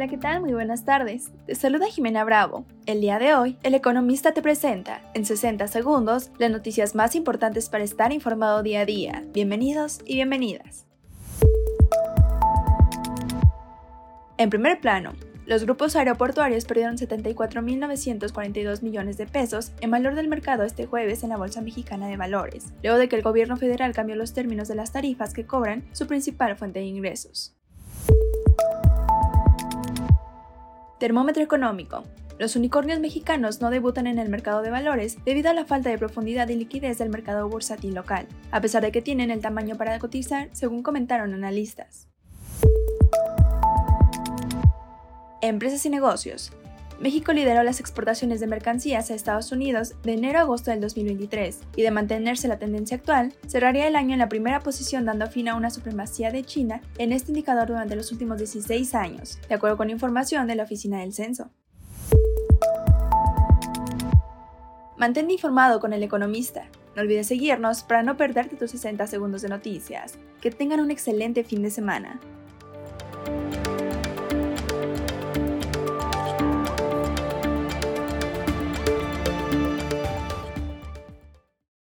Hola, ¿qué tal? Muy buenas tardes. Te saluda Jimena Bravo. El día de hoy, El Economista te presenta, en 60 segundos, las noticias más importantes para estar informado día a día. Bienvenidos y bienvenidas. En primer plano, los grupos aeroportuarios perdieron 74.942 millones de pesos en valor del mercado este jueves en la Bolsa Mexicana de Valores, luego de que el gobierno federal cambió los términos de las tarifas que cobran su principal fuente de ingresos. Termómetro económico. Los unicornios mexicanos no debutan en el mercado de valores debido a la falta de profundidad y liquidez del mercado bursátil local, a pesar de que tienen el tamaño para cotizar, según comentaron analistas. Empresas y negocios. México lideró las exportaciones de mercancías a Estados Unidos de enero a agosto del 2023 y de mantenerse la tendencia actual, cerraría el año en la primera posición dando fin a una supremacía de China en este indicador durante los últimos 16 años, de acuerdo con información de la Oficina del Censo. Mantente informado con el economista. No olvides seguirnos para no perderte tus 60 segundos de noticias. Que tengan un excelente fin de semana.